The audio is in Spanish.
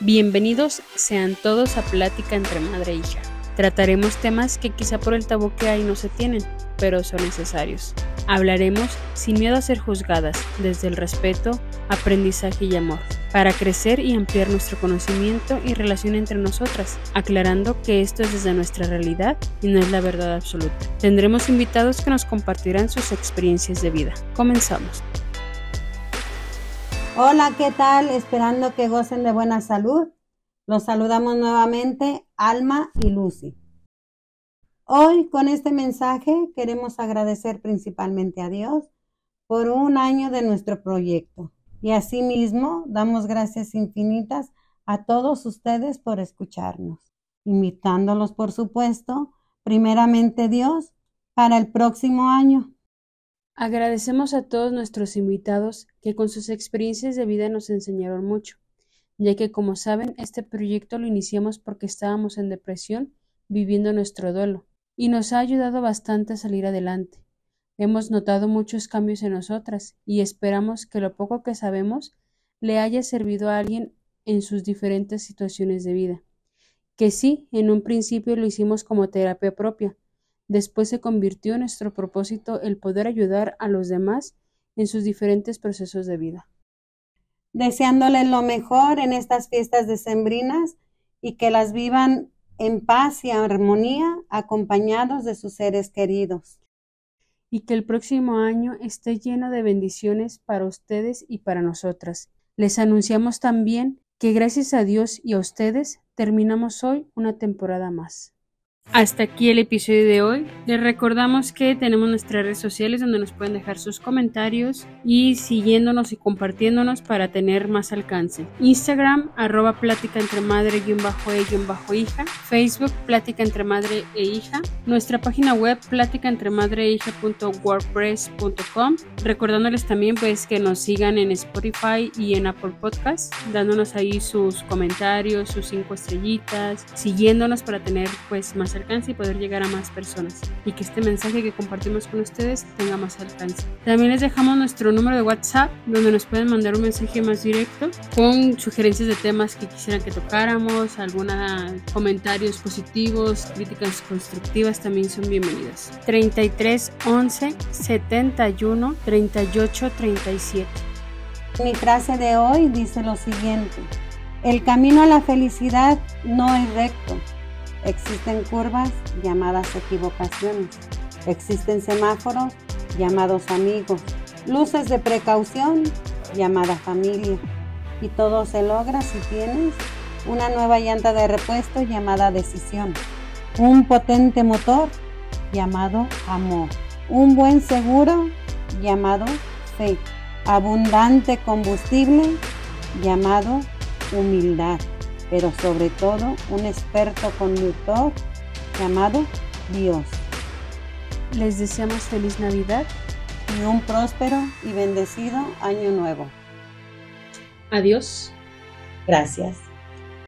Bienvenidos sean todos a Plática entre Madre e Hija. Trataremos temas que quizá por el tabú que hay no se tienen, pero son necesarios. Hablaremos sin miedo a ser juzgadas, desde el respeto, aprendizaje y amor, para crecer y ampliar nuestro conocimiento y relación entre nosotras, aclarando que esto es desde nuestra realidad y no es la verdad absoluta. Tendremos invitados que nos compartirán sus experiencias de vida. Comenzamos. Hola, ¿qué tal? Esperando que gocen de buena salud. Los saludamos nuevamente, Alma y Lucy. Hoy con este mensaje queremos agradecer principalmente a Dios por un año de nuestro proyecto y asimismo damos gracias infinitas a todos ustedes por escucharnos, invitándolos por supuesto, primeramente Dios, para el próximo año. Agradecemos a todos nuestros invitados que con sus experiencias de vida nos enseñaron mucho, ya que como saben este proyecto lo iniciamos porque estábamos en depresión viviendo nuestro duelo y nos ha ayudado bastante a salir adelante. Hemos notado muchos cambios en nosotras y esperamos que lo poco que sabemos le haya servido a alguien en sus diferentes situaciones de vida. Que sí, en un principio lo hicimos como terapia propia, Después se convirtió en nuestro propósito el poder ayudar a los demás en sus diferentes procesos de vida. Deseándoles lo mejor en estas fiestas decembrinas y que las vivan en paz y armonía acompañados de sus seres queridos. Y que el próximo año esté lleno de bendiciones para ustedes y para nosotras. Les anunciamos también que gracias a Dios y a ustedes terminamos hoy una temporada más. Hasta aquí el episodio de hoy. Les recordamos que tenemos nuestras redes sociales donde nos pueden dejar sus comentarios y siguiéndonos y compartiéndonos para tener más alcance. Instagram, arroba plática entre madre e bajo hija. Facebook, plática entre madre e hija. Nuestra página web, plática entre madre e hija.wordpress.com. Recordándoles también pues que nos sigan en Spotify y en Apple Podcasts, dándonos ahí sus comentarios, sus cinco estrellitas, siguiéndonos para tener pues más alcance y poder llegar a más personas y que este mensaje que compartimos con ustedes tenga más alcance. También les dejamos nuestro número de WhatsApp donde nos pueden mandar un mensaje más directo con sugerencias de temas que quisieran que tocáramos, algunos comentarios positivos, críticas constructivas también son bienvenidas. 33 11 71 38 37. Mi frase de hoy dice lo siguiente. El camino a la felicidad no es recto, Existen curvas llamadas equivocaciones. Existen semáforos llamados amigos. Luces de precaución llamada familia. Y todo se logra si tienes una nueva llanta de repuesto llamada decisión. Un potente motor llamado amor. Un buen seguro llamado fe. Abundante combustible llamado humildad pero sobre todo un experto conductor llamado Dios. Les deseamos feliz Navidad y un próspero y bendecido año nuevo. Adiós. Gracias.